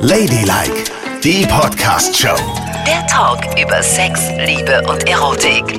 Ladylike, die Podcast-Show. Der Talk über Sex, Liebe und Erotik.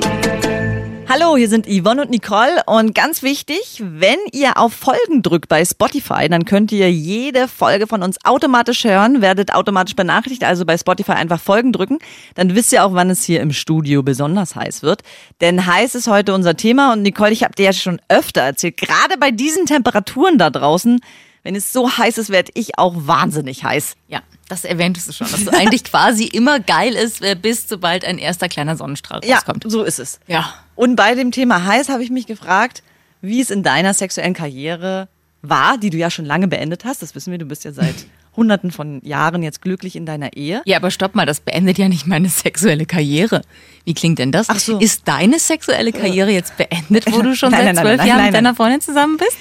Hallo, hier sind Yvonne und Nicole und ganz wichtig, wenn ihr auf Folgen drückt bei Spotify, dann könnt ihr jede Folge von uns automatisch hören, werdet automatisch benachrichtigt, also bei Spotify einfach Folgen drücken, dann wisst ihr auch, wann es hier im Studio besonders heiß wird. Denn heiß ist heute unser Thema und Nicole, ich habe dir ja schon öfter erzählt, gerade bei diesen Temperaturen da draußen, wenn es so heiß ist, werde ich auch wahnsinnig heiß. Ja, das erwähntest du schon, dass es eigentlich quasi immer geil ist, äh, bis sobald ein erster kleiner Sonnenstrahl Ja, rauskommt. so ist es. Ja. Und bei dem Thema heiß habe ich mich gefragt, wie es in deiner sexuellen Karriere war, die du ja schon lange beendet hast. Das wissen wir, du bist ja seit hunderten von Jahren jetzt glücklich in deiner Ehe. Ja, aber stopp mal, das beendet ja nicht meine sexuelle Karriere. Wie klingt denn das? Ach so. Ist deine sexuelle Karriere jetzt beendet, wo du schon Nein, seit zwölf Jahren nein, mit nein. deiner Freundin zusammen bist?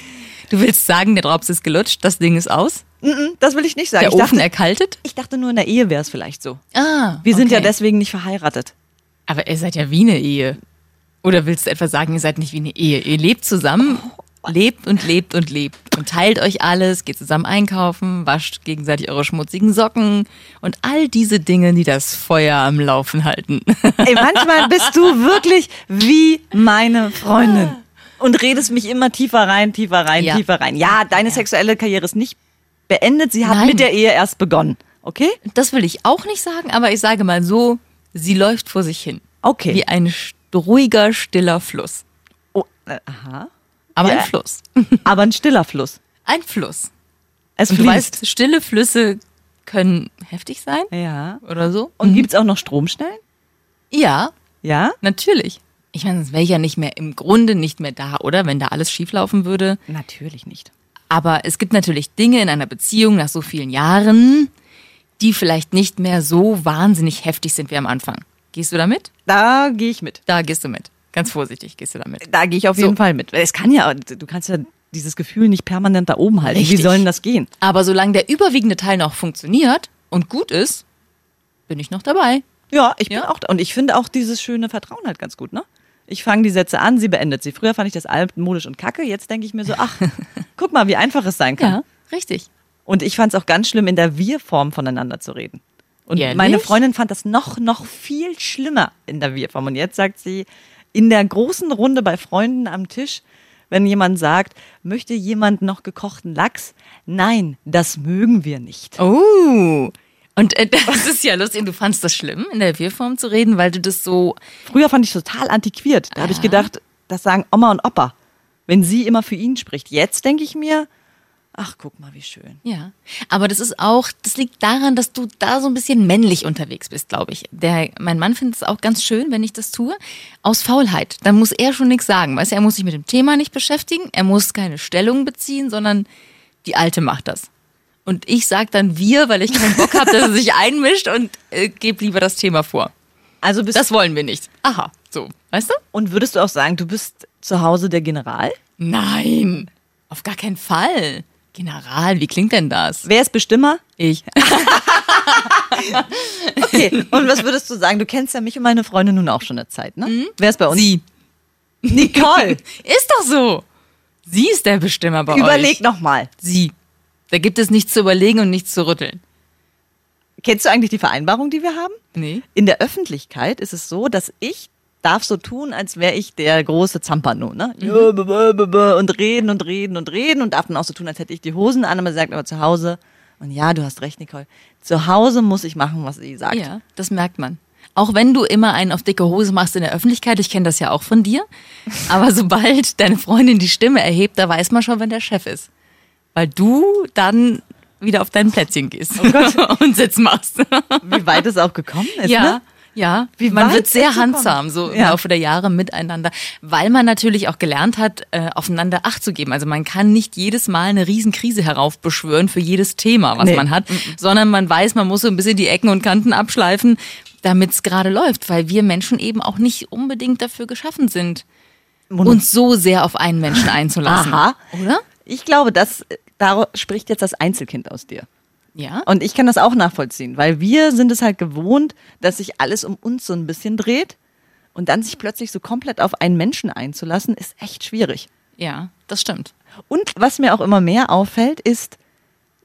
Du willst sagen, der Drops ist gelutscht, das Ding ist aus, Das will ich nicht sagen. der ich, Ofen dachte, erkaltet? ich dachte nur in der Ehe wäre es vielleicht so. Ah, Wir sind ja okay. deswegen nicht verheiratet. Aber ihr seid ja wie eine Ehe. Oder willst du etwa sagen, ihr seid nicht wie eine Ehe? Ihr lebt zusammen, lebt und lebt und lebt und teilt euch alles, geht zusammen einkaufen, wascht gegenseitig eure schmutzigen Socken und all diese Dinge, die das Feuer am Laufen halten. Ey, manchmal bist du wirklich wie meine Freundin und redest mich immer tiefer rein, tiefer rein, Ja. tiefer rein. Ja, deine sexuelle Karriere ist nicht beendet, sie hat Nein. mit der Ehe erst begonnen. Okay? Das will ich auch nicht sagen, aber ich sage mal so, sie läuft vor sich hin. Okay. Wie ein ruhiger, stiller Fluss. Oh, äh, aha. Aber Ja. ein Fluss. Aber ein stiller Fluss. Ein Fluss. Es Und du fließt. weißt, stille Flüsse können heftig sein ja. oder so. Und gibt's auch noch Stromschnellen? Ja, Ja? Natürlich. Ich meine, sonst wäre ich ja nicht mehr im Grunde nicht mehr da, oder? Wenn da alles schieflaufen würde. Natürlich nicht. Aber es gibt natürlich Dinge in einer Beziehung nach so vielen Jahren, die vielleicht nicht mehr so wahnsinnig heftig sind wie am Anfang. Gehst du damit? Da gehe ich mit. Da gehst du mit. Ganz vorsichtig gehst du damit. Da gehe ich auf So. jeden Fall mit. Es kann ja, du kannst ja dieses Gefühl nicht permanent da oben halten. Wie Richtig. soll denn das gehen? Aber solange der überwiegende Teil noch funktioniert und gut ist, bin ich noch dabei. Ja, ich bin Ja? auch da. Und ich finde auch dieses schöne Vertrauen halt ganz gut, ne? Ich fange die Sätze an, sie beendet sie. Früher fand ich das altmodisch und kacke. Jetzt denke ich mir so, ach, guck mal, wie einfach es sein kann. Ja, richtig. Und ich fand es auch ganz schlimm, in der Wir-Form voneinander zu reden. Und Ehrlich? meine Freundin fand das noch, noch viel schlimmer in der Wir-Form. Und jetzt sagt sie, in der großen Runde bei Freunden am Tisch, wenn jemand sagt, möchte jemand noch gekochten Lachs? Nein, das mögen wir nicht. Oh. Und äh, das ist ja lustig. Du fandst das schlimm, in der Wir-Form zu reden, weil du das so Früher fand ich total antiquiert. Da habe ich gedacht, das sagen Oma und Opa, wenn sie immer für ihn spricht. Jetzt denke ich mir, ach, guck mal, wie schön. Ja, aber das ist auch, das liegt daran, dass du da so ein bisschen männlich unterwegs bist, glaube ich. Der, mein Mann findet es auch ganz schön, wenn ich das tue, aus Faulheit. Dann muss er schon nichts sagen, weißt du, er muss sich mit dem Thema nicht beschäftigen, er muss keine Stellung beziehen, sondern die Alte macht das. Und ich sag dann wir, weil ich keinen Bock habe, dass er sich einmischt und äh, gebe lieber das Thema vor. Also Das wollen wir nicht. Aha, so, weißt du? und würdest du auch sagen, du bist zu Hause der General? Nein, auf gar keinen Fall. General, wie klingt denn das? Wer ist Bestimmer? Ich. Okay. Und was würdest du sagen? Du kennst ja mich und meine Freundin nun auch schon eine Zeit, ne? Wer ist bei uns? Sie. Nicole. Ist doch so. Sie ist der Bestimmer bei Überleg euch. noch mal. Sie. Da gibt es nichts zu überlegen und nichts zu rütteln. Kennst du eigentlich die Vereinbarung, die wir haben? Nee. In der Öffentlichkeit ist es so, dass ich darf so tun, als wäre ich der große Zampano, ne? B- Und reden und reden und reden und darf dann auch so tun, als hätte ich die Hosen an, aber sagt aber zu Hause, und ja, du hast recht, Nicole, zu Hause muss ich machen, was sie sagt. Ja, das merkt man. Auch wenn du immer einen auf dicke Hose machst in der Öffentlichkeit, ich kenne das ja auch von dir, aber sobald deine Freundin die Stimme erhebt, da weiß man schon, wenn der Chef ist. Weil du dann wieder auf dein Plätzchen gehst und Sitz machst. Wie weit es auch gekommen ist, Ja, ne? ja. Wie man wird sehr handsam so im Ja. Laufe der Jahre miteinander, weil man natürlich auch gelernt hat, äh, aufeinander Acht zu geben. Also man kann nicht jedes Mal eine Riesenkrise heraufbeschwören für jedes Thema, was Nee. man hat, sondern man weiß, man muss so ein bisschen die Ecken und Kanten abschleifen, damit es gerade läuft, weil wir Menschen eben auch nicht unbedingt dafür geschaffen sind, uns so sehr auf einen Menschen einzulassen. Aha. Oder? Ich glaube, das, da spricht jetzt das Einzelkind aus dir. Ja. Und ich kann das auch nachvollziehen, weil wir sind es halt gewohnt, dass sich alles um uns so ein bisschen dreht und dann sich plötzlich so komplett auf einen Menschen einzulassen, ist echt schwierig. ja, das stimmt. Und was mir auch immer mehr auffällt, ist,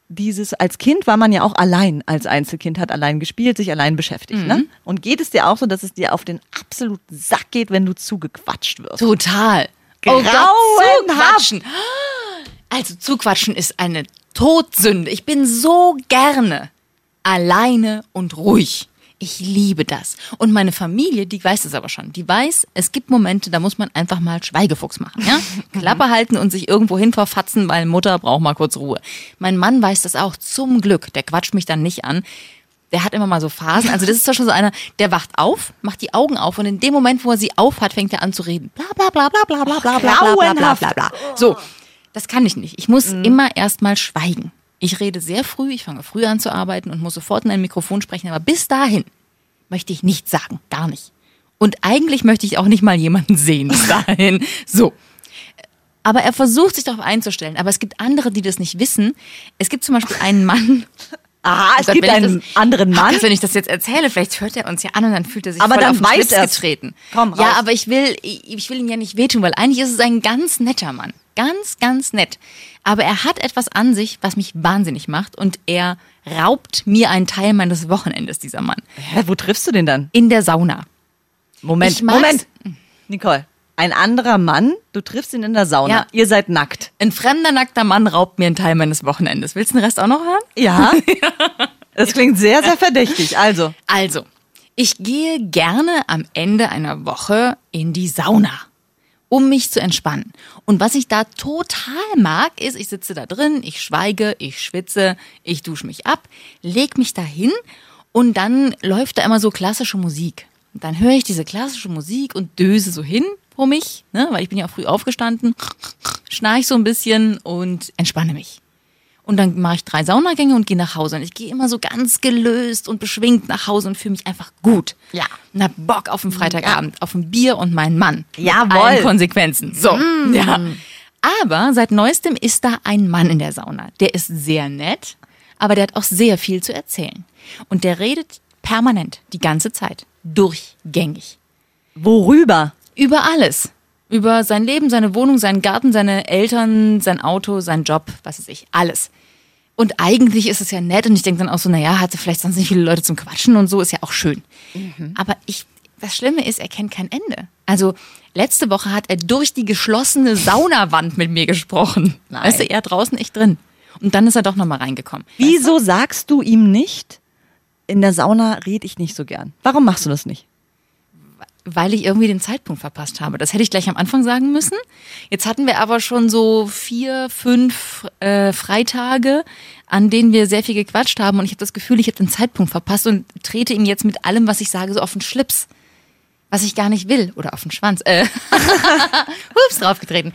dieses, als Kind war man ja auch allein, als Einzelkind hat allein gespielt, sich allein beschäftigt. Ne? Und geht es dir auch so, dass es dir auf den absoluten Sack geht, wenn du zugequatscht wirst? Total. Oh Gott, Grauenhaft. zuquatschen. Also zuquatschen ist eine Todsünde. Ich bin so gerne alleine und ruhig. Ich liebe das. Und meine Familie, die weiß es aber schon. Die weiß, es gibt Momente, da muss man einfach mal Schweigefuchs machen. Ja? Klappe halten und sich irgendwo hin verfatzen, weil Mutter braucht mal kurz Ruhe. Mein Mann weiß das auch, zum Glück. Der quatscht mich dann nicht an. Der hat immer mal so Phasen. Also das ist zwar schon so einer, der wacht auf, macht die Augen auf und in dem Moment, wo er sie auf hat, fängt er an zu reden. Bla bla bla bla bla bla bla bla bla bla bla grauenhaft. bla bla. So, das kann ich nicht. Ich muss immer erst mal schweigen. Ich rede sehr früh, ich fange früh an zu arbeiten und muss sofort in ein Mikrofon sprechen, aber bis dahin möchte ich nichts sagen, gar nicht. Und eigentlich möchte ich auch nicht mal jemanden sehen bis dahin. So. Aber er versucht sich darauf einzustellen. Aber es gibt andere, die das nicht wissen. Es gibt zum Beispiel einen Mann. Aha, es Oh Gott, gibt einen das- anderen Mann. Gott, wenn ich das jetzt erzähle, vielleicht hört er uns ja an und dann fühlt er sich Aber voll dann auf den weiß getreten. Komm, raus. ja, aber ich will, ich, ich will ihm ja nicht wehtun, weil eigentlich ist es ein ganz netter Mann. Ganz, ganz nett. Aber er hat etwas an sich, was mich wahnsinnig macht und er raubt mir einen Teil meines Wochenendes, dieser Mann. Hä, wo triffst du den dann? In der Sauna. Moment, Moment. Nicole, ein anderer Mann, du triffst ihn in der Sauna. Ja. Ihr seid nackt. Ein fremder, nackter Mann raubt mir einen Teil meines Wochenendes. Willst du den Rest auch noch hören? Ja. Das klingt sehr, sehr verdächtig. Also, Also, ich gehe gerne am Ende einer Woche in die Sauna, um mich zu entspannen. Und was ich da total mag, ist, ich sitze da drin, ich schweige, ich schwitze, ich dusche mich ab, leg mich dahin und dann läuft da immer so klassische Musik. Und dann höre ich diese klassische Musik und döse so hin vor mich, ne, weil ich bin ja auch früh aufgestanden, schnarch so ein bisschen und entspanne mich. Und dann mache ich drei Saunagänge und gehe nach Hause. Und ich gehe immer so ganz gelöst und beschwingt nach Hause und fühle mich einfach gut. Ja. Und hab Bock auf den Freitagabend, auf ein Bier und meinen Mann. Mit Jawohl. allen Konsequenzen. So. Ja. Aber seit neuestem ist da ein Mann in der Sauna. Der ist sehr nett, aber der hat auch sehr viel zu erzählen. Und der redet permanent, die ganze Zeit. Durchgängig. worüber? Über alles. Über sein Leben, seine Wohnung, seinen Garten, seine Eltern, sein Auto, seinen Job, was weiß ich, alles. Und eigentlich ist es ja nett und ich denke dann auch so, naja, hatte vielleicht sonst nicht viele Leute zum Quatschen und so, ist ja auch schön. Aber ich, das Schlimme ist, er kennt kein Ende. Also letzte Woche hat er durch die geschlossene Saunawand mit mir gesprochen. Nein. Weißt du, er draußen, ich drin. Und dann ist er doch nochmal reingekommen. Wieso sagst du ihm nicht, in der Sauna rede ich nicht so gern? Warum machst du das nicht? Weil ich irgendwie den Zeitpunkt verpasst habe. Das hätte ich gleich am Anfang sagen müssen. Jetzt hatten wir aber schon so vier, fünf äh, Freitage, an denen wir sehr viel gequatscht haben und ich habe das Gefühl, ich habe den Zeitpunkt verpasst und trete ihm jetzt mit allem, was ich sage, so auf den Schlips. Was ich gar nicht will. Oder auf den Schwanz. Äh. Hups, draufgetreten.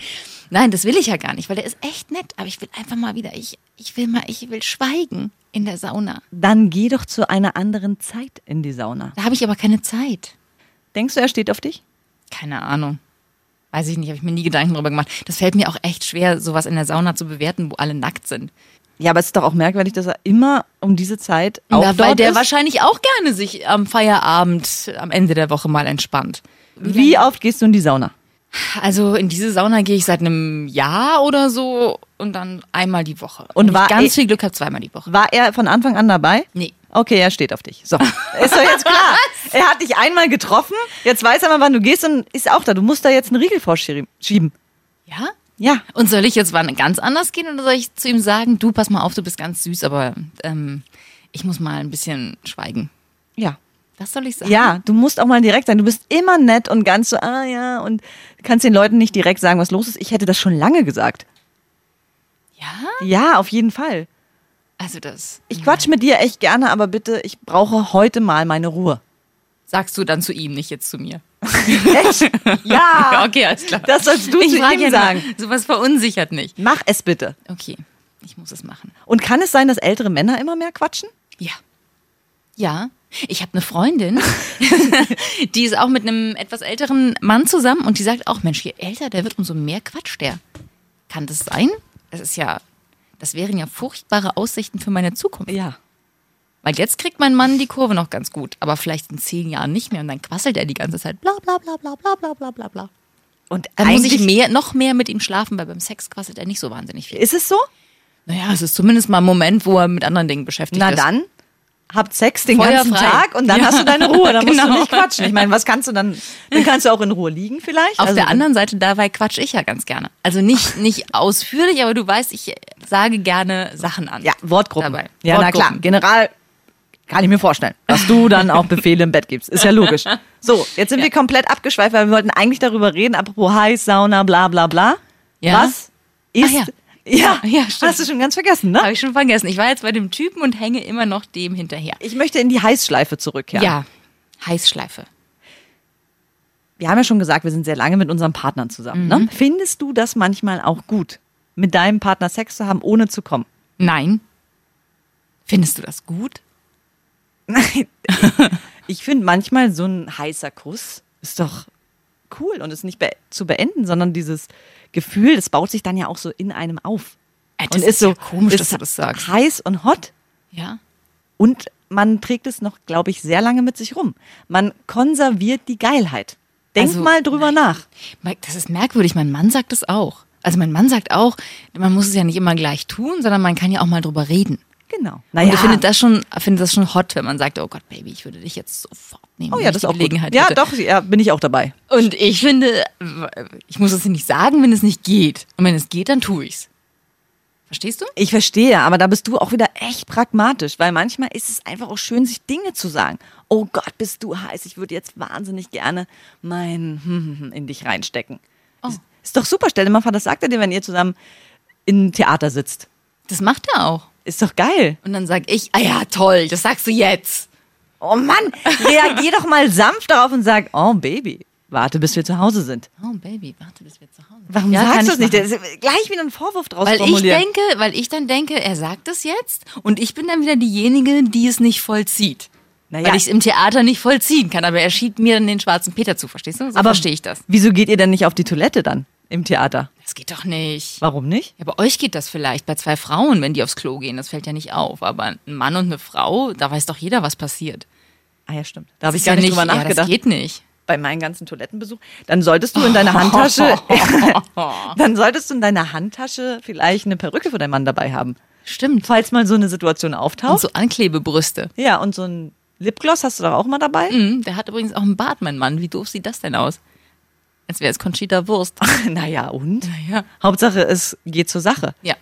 Nein, das will ich ja gar nicht, weil der ist echt nett. Aber ich will einfach mal wieder, ich, ich will mal, ich will schweigen in der Sauna. Dann geh doch zu einer anderen Zeit in die Sauna. Da habe ich aber keine Zeit. Denkst du, er steht auf dich? Keine Ahnung. Weiß ich nicht, habe ich mir nie Gedanken darüber gemacht. Das fällt mir auch echt schwer, sowas in der Sauna zu bewerten, wo alle nackt sind. Ja, aber es ist doch auch merkwürdig, dass er immer um diese Zeit auch Ja, weil der ist. wahrscheinlich auch gerne sich am Feierabend am Ende der Woche mal entspannt. Wie oft gehst du in die Sauna? Also in diese Sauna gehe ich seit einem Jahr oder so und dann einmal die Woche. Und Wenn war ich ganz viel Glück habe, zweimal die Woche. War er von Anfang an dabei? Nee. Okay, er steht auf dich. So. Ist doch jetzt klar. er hat dich einmal getroffen, jetzt weiß er mal, wann du gehst und ist auch da. Du musst da jetzt einen Riegel vorschieben. Ja? Ja. Und soll ich jetzt wann ganz anders gehen oder soll ich zu ihm sagen, du pass mal auf, du bist ganz süß, aber ähm, ich muss mal ein bisschen schweigen. Ja. Was soll ich sagen? Ja, du musst auch mal direkt sein. Du bist immer nett und ganz so, ah ja, und kannst den Leuten nicht direkt sagen, was los ist. Ich hätte das schon lange gesagt. Ja? Ja, auf jeden Fall. Also das. Ich quatsch mit dir echt gerne, aber bitte, ich brauche heute mal meine Ruhe. Sagst du dann zu ihm, nicht jetzt zu mir. Echt? Ja. okay, alles klar. Das sollst du ich zu ihm ja sagen. Nur, sowas verunsichert nicht. Mach es bitte. Okay, ich muss es machen. Und kann es sein, dass ältere Männer immer mehr quatschen? Ja. Ja. Ich habe eine Freundin, die ist auch mit einem etwas älteren Mann zusammen und die sagt auch, Mensch, je älter der wird, umso mehr quatscht der. Kann das sein? Das ist ja, das wären ja furchtbare Aussichten für meine Zukunft. Ja. Weil jetzt kriegt mein Mann die Kurve noch ganz gut, aber vielleicht in zehn Jahren nicht mehr und dann quasselt er die ganze Zeit. Bla bla bla bla bla bla bla bla bla. Und Dann muss ich mehr, noch mehr mit ihm schlafen, weil beim Sex quasselt er nicht so wahnsinnig viel. Ist es so? Naja, es ist zumindest mal ein Moment, wo er mit anderen Dingen beschäftigt Na ist. dann, habt Sex den Feuer ganzen frei. Tag und dann Ja. hast du deine Ruhe. Dann musst Genau. du nicht quatschen. Ich meine, was kannst du dann? Dann kannst du auch in Ruhe liegen vielleicht. Auf Also, der anderen Seite, dabei quatsch ich ja ganz gerne. Also nicht, nicht ausführlich, aber du weißt, ich sage gerne Sachen an. Ja, Wortgruppen. Dabei. Ja, na klar. Wortgruppen. General kann ich mir vorstellen, dass du dann auch Befehle im Bett gibst. Ist ja logisch. So, jetzt sind wir komplett abgeschweift, weil wir wollten eigentlich darüber reden, apropos Heiß, Sauna, bla bla bla. Ja? Was ist. ja. Ja, Ja, stimmt. hast du schon ganz vergessen, ne? Habe ich schon vergessen. Ich war jetzt bei dem Typen und hänge immer noch dem hinterher. Ich möchte in die Heißschleife zurückkehren. Ja, Heißschleife. Wir haben ja schon gesagt, wir sind sehr lange mit unseren Partnern zusammen. Mhm. Ne? Findest du das manchmal auch gut, mit deinem Partner Sex zu haben, ohne zu kommen? Nein. Findest du das gut? Nein. Ich finde manchmal so ein heißer Kuss ist doch cool und ist nicht be zu beenden, sondern dieses Gefühl, das baut sich dann ja auch so in einem auf. Äh, und ist so komisch, ist dass du das sagst. heiß und hot Ja. und man trägt es noch, glaube ich, sehr lange mit sich rum. Man konserviert die Geilheit. Denk Also, mal drüber nach. Mike, Das ist merkwürdig. Mein Mann sagt das auch. Also mein Mann sagt auch, man muss es ja nicht immer gleich tun, sondern man kann ja auch mal drüber reden. Genau. Und er findet das schon, findet das schon hot, wenn man sagt, oh Gott, Baby, ich würde dich jetzt sofort nehmen. oh ja, ich das ist auch gut. Gelegenheit Ja, hätte. doch, ja, bin ich auch dabei. Und ich finde, ich muss es nicht sagen, wenn es nicht geht. Und wenn es geht, dann tue ich's. Verstehst du? Ich verstehe, aber da bist du auch wieder echt pragmatisch, weil manchmal ist es einfach auch schön, sich Dinge zu sagen. Oh Gott, bist du heiß, ich würde jetzt wahnsinnig gerne mein in dich reinstecken. Oh. Ist, ist doch super, stell dir mal vor, das sagt er dir, wenn ihr zusammen im Theater sitzt. Das macht er auch. Ist doch geil. Und dann sag ich, ah ja, toll, das sagst du jetzt. Oh Mann, reagier doch mal sanft darauf und sag, oh Baby, warte, bis wir zu Hause sind. Oh Baby, warte, bis wir zu Hause sind. Warum Ja, sagst du ich es nicht? gleich wieder ein Vorwurf draus Weil ich formulieren. denke, weil ich dann denke, er sagt es jetzt und ich bin dann wieder diejenige, die es nicht vollzieht. Naja. Weil ich es im Theater nicht vollziehen kann, aber er schiebt mir dann den schwarzen Peter zu, verstehst du? So aber verstehe ich das. Wieso geht ihr denn nicht auf die Toilette dann im Theater? Das geht doch nicht. Warum nicht? Ja, bei euch geht das vielleicht, bei zwei Frauen, wenn die aufs Klo gehen, das fällt ja nicht auf. Aber ein Mann und eine Frau, da weiß doch jeder, was passiert. Ah ja, stimmt. Da habe ich gar ja nicht drüber Ja, nachgedacht. das geht nicht. bei meinem ganzen Toilettenbesuch, dann solltest du in deiner Handtasche, dann solltest du in deiner Handtasche vielleicht eine Perücke für deinen Mann dabei haben. Stimmt. Falls mal so eine Situation Und auftaucht. so Anklebebrüste. Ja, und so ein Lipgloss hast du doch auch mal dabei? Mhm, der hat übrigens auch einen Bart, mein Mann. Wie doof sieht das denn aus? Als wäre es Conchita Wurst. naja, und? Ja. Hauptsache, es geht zur Sache. Ja,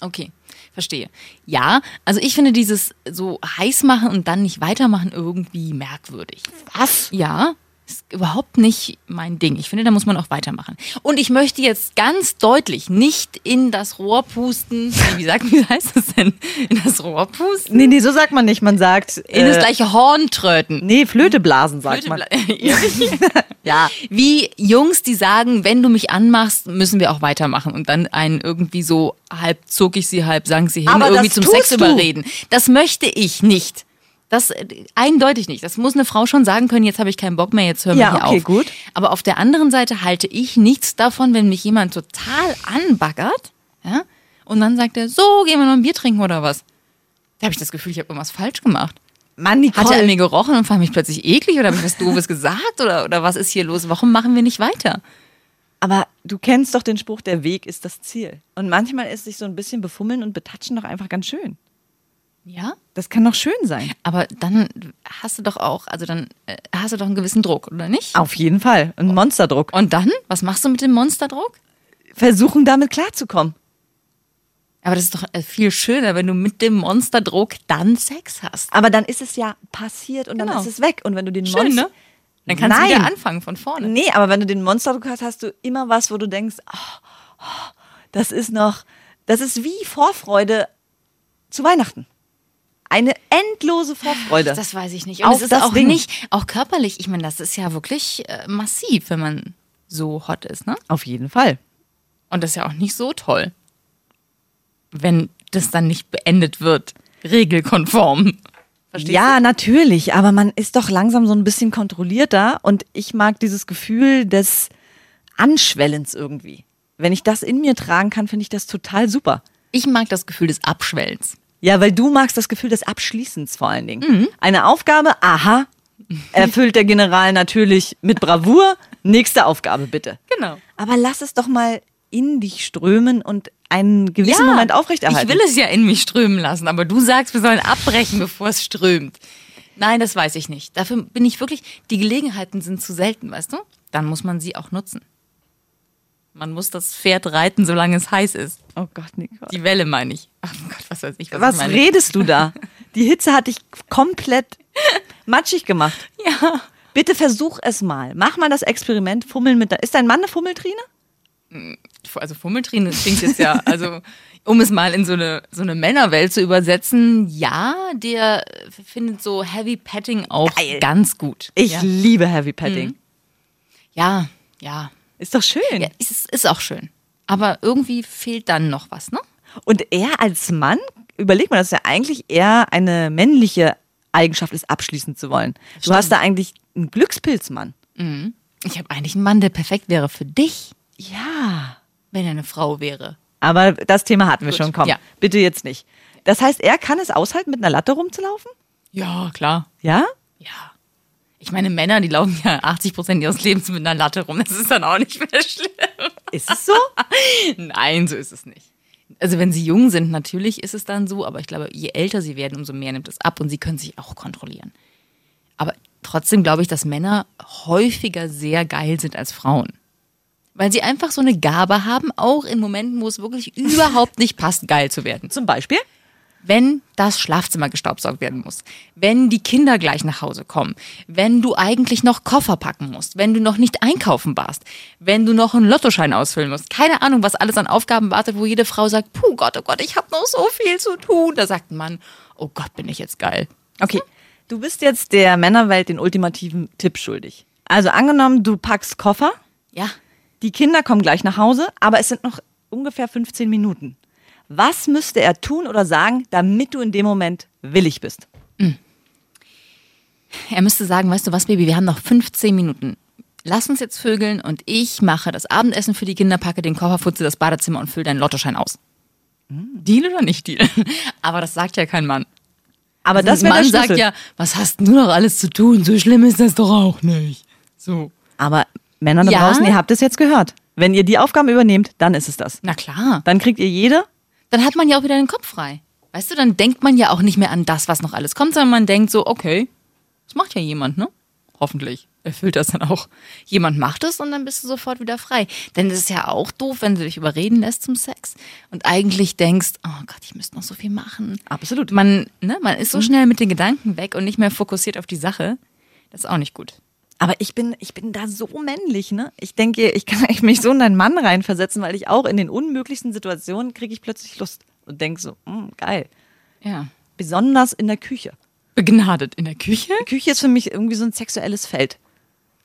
okay. Verstehe. Ja, also ich finde dieses so heiß machen und dann nicht weitermachen irgendwie merkwürdig. Was? Ja, ist überhaupt nicht mein Ding. Ich finde, da muss man auch weitermachen. Und ich möchte jetzt ganz deutlich nicht in das Rohr pusten. Nee, Wie sagt, wie heißt das denn? In das Rohr pusten? Nee, nee, so sagt man nicht. Man sagt. In das äh, gleiche Horn tröten. Nee, Flöte blasen, sagt Flöte man. Ja. Wie Jungs, die sagen, wenn du mich anmachst, müssen wir auch weitermachen und dann einen irgendwie so halb zog ich sie, halb sang sie hin, Aber irgendwie das zum Sex du. überreden. Das möchte ich nicht. Das äh, eindeutig nicht. Das muss eine Frau schon sagen können, jetzt habe ich keinen Bock mehr, jetzt hören wir Ja, hier okay, auf. gut. Aber auf der anderen Seite halte ich nichts davon, wenn mich jemand total anbaggert, ja, und dann sagt er, so, gehen wir noch ein Bier trinken oder was? Da habe ich das Gefühl, ich habe irgendwas falsch gemacht. Mann, Nicole. Hat er an mir gerochen und fand mich plötzlich eklig oder habe ich was Doofes gesagt oder, oder was ist hier los? Warum machen wir nicht weiter? Aber du kennst doch den Spruch, der Weg ist das Ziel. Und manchmal ist sich so ein bisschen befummeln und betatschen doch einfach ganz schön. Ja? Das kann doch schön sein. Aber dann hast du doch auch, also dann äh, hast du doch einen gewissen Druck, oder nicht? Auf jeden Fall. Ein Monsterdruck. Und dann? Was machst du mit dem Monsterdruck? Versuchen damit klarzukommen. Aber das ist doch äh, viel schöner, wenn du mit dem Monsterdruck dann Sex hast. Aber dann ist es ja passiert und dann Genau. ist es weg. Und wenn du den Schön, Monster. ne? Dann kannst Nein. du wieder anfangen von vorne. Nee, aber wenn du den Monsterdruck hast, hast du immer was, wo du denkst, oh, oh, das ist noch, das ist wie Vorfreude zu Weihnachten. Eine endlose Vorfreude. Das weiß ich nicht. Und es ist auch Ding. nicht, auch körperlich, ich meine, das ist ja wirklich äh, massiv, wenn man so hot ist, ne? Auf jeden Fall. Und das ist ja auch nicht so toll, wenn das dann nicht beendet wird, regelkonform. Verstehst Ja, natürlich, aber man ist doch langsam so ein bisschen kontrollierter und ich mag dieses Gefühl des Anschwellens irgendwie. Wenn ich das in mir tragen kann, finde ich das total super. du? Ich mag das Gefühl des Abschwellens. Ja, weil du magst das Gefühl des Abschließens vor allen Dingen. Eine Aufgabe, aha, erfüllt der General natürlich mit Bravour. Nächste Aufgabe bitte. Genau. Aber lass es doch mal in dich strömen und einen gewissen Moment aufrechterhalten. Ich will es ja in mich strömen lassen, aber du sagst, wir sollen abbrechen, bevor es strömt. Nein, das weiß ich nicht. Dafür bin ich wirklich, die Gelegenheiten sind zu selten, weißt du? Dann muss man sie auch nutzen. Man muss das Pferd reiten, solange es heiß ist. Oh Gott, Nicole. Die Welle meine ich. Ach Gott, was weiß ich. Was, Was ich meine. redest du da? Die Hitze hat dich komplett matschig gemacht. Ja. Bitte versuch es mal. Mach mal das Experiment. Fummeln mit der. Ist dein Mann eine Fummeltrine? Also Fummeltrine klingt jetzt ja, also um es mal in so eine, so eine Männerwelt zu übersetzen, ja, der findet so Heavy Petting auch Geil. ganz gut. Ich ja. liebe Heavy Petting. ja, ja. Ist doch schön. Ja, ist, ist auch schön. Aber irgendwie fehlt dann noch was, ne? Und er als Mann, überleg mal, dass ja eigentlich eher eine männliche Eigenschaft ist, abschließen zu wollen. Du hast da eigentlich einen Glückspilzmann. Ich habe eigentlich einen Mann, der perfekt wäre für dich, Ja. wenn er eine Frau wäre. Aber das Thema hatten wir Gut, schon. Komm, ja. bitte jetzt nicht. Das heißt, er kann es aushalten, mit einer Latte rumzulaufen? Ja, klar. Ja? Ja. Ich meine, Männer, die laufen ja 80 Prozent ihres Lebens mit einer Latte rum. Das ist dann auch nicht mehr schlimm. Ist es so? Nein, so ist es nicht. Also wenn sie jung sind, natürlich ist es dann so, aber ich glaube, je älter sie werden, umso mehr nimmt es ab und sie können sich auch kontrollieren. Aber trotzdem glaube ich, dass Männer häufiger sehr geil sind als Frauen. Weil sie einfach so eine Gabe haben, auch in Momenten, wo es wirklich überhaupt nicht passt, geil zu werden. Zum Beispiel? Wenn das Schlafzimmer gestaubsaugt werden muss, wenn die Kinder gleich nach Hause kommen, wenn du eigentlich noch Koffer packen musst, wenn du noch nicht einkaufen warst, wenn du noch einen Lottoschein ausfüllen musst, keine Ahnung, was alles an Aufgaben wartet, wo jede Frau sagt, puh Gott, oh Gott, ich habe noch so viel zu tun. Da sagt ein Mann, oh Gott, bin ich jetzt geil. Okay. Du bist jetzt der Männerwelt den ultimativen Tipp schuldig. Also angenommen, du packst Koffer, Ja, die Kinder kommen gleich nach Hause, aber es sind noch ungefähr 15 Minuten. Was müsste er tun oder sagen, damit du in dem Moment willig bist? er müsste sagen, weißt du was, Baby, wir haben noch 15 Minuten. Lass uns jetzt vögeln und ich mache das Abendessen für die Kinder, packe den Koffer, putze das Badezimmer und fülle deinen Lottoschein aus. Deal oder nicht Deal? Aber das sagt ja kein Mann. Aber das der Mann sagt ja, was hast du noch alles zu tun? So schlimm ist das doch auch nicht. So. Aber Männer da Ja? draußen, ihr habt es jetzt gehört. Wenn ihr die Aufgaben übernehmt, dann ist es das. Na klar. Dann kriegt ihr jede. Dann hat man ja auch wieder den Kopf frei. Weißt du, dann denkt man ja auch nicht mehr an das, was noch alles kommt, sondern man denkt so, okay, das macht ja jemand, ne? Hoffentlich erfüllt das dann auch. Jemand macht es und dann bist du sofort wieder frei. Denn es ist ja auch doof, wenn du dich überreden lässt zum Sex und eigentlich denkst, oh Gott, ich müsste noch so viel machen. Absolut. Man, ne, man ist so schnell mit den Gedanken weg und nicht mehr fokussiert auf die Sache. Das ist auch nicht gut. Aber ich bin, ich bin da so männlich, ne? Ich denke, ich kann mich so in einen Mann reinversetzen, weil ich auch in den unmöglichsten Situationen kriege ich plötzlich Lust und denke so, mm, geil. Ja. Besonders in der Küche. Begnadet in der Küche? Küche ist für mich irgendwie so ein sexuelles Feld.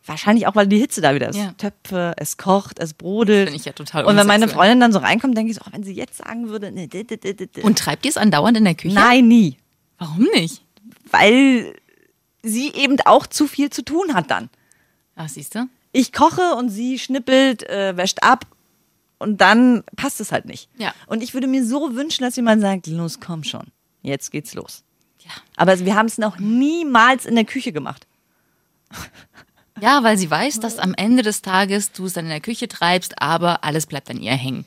Wahrscheinlich auch, weil die Hitze da wieder ist. Ja. Töpfe, es kocht, es brodelt. Finde ich ja total Und wenn meine. Freundin dann so reinkommt, denke ich so, oh, wenn sie jetzt sagen würde, ne, d- d- d- d- d- Und treibt ihr es andauernd in der Küche? nein, nie. Warum nicht? Weil sie eben auch zu viel zu tun hat dann. Ach, siehst du? Ich koche und sie schnippelt, äh, wäscht ab und dann passt es halt nicht. Ja. Und ich würde mir so wünschen, dass jemand sagt, los, komm schon, jetzt geht's los. Ja. Aber wir haben es noch niemals in der Küche gemacht. Ja, weil sie weiß, dass am Ende des Tages du es dann in der Küche treibst, aber alles bleibt an ihr hängen.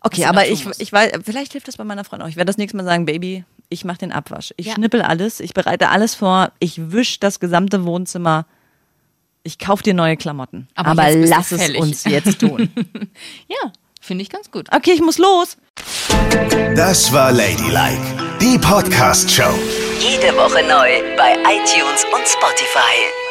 Okay, aber ich, ich weiß, vielleicht hilft das bei meiner Freundin auch. Ich werde das nächste Mal sagen, Baby, ich mache den Abwasch. Ich Ja. schnippel alles, ich bereite alles vor, ich wisch das gesamte Wohnzimmer. Ich kauf dir neue Klamotten. Aber Aber, lass es fällig. uns jetzt tun. Ja, finde ich ganz gut. Okay, ich muss los. Das war Ladylike, die Podcast-Show. Jede Woche neu bei iTunes und Spotify.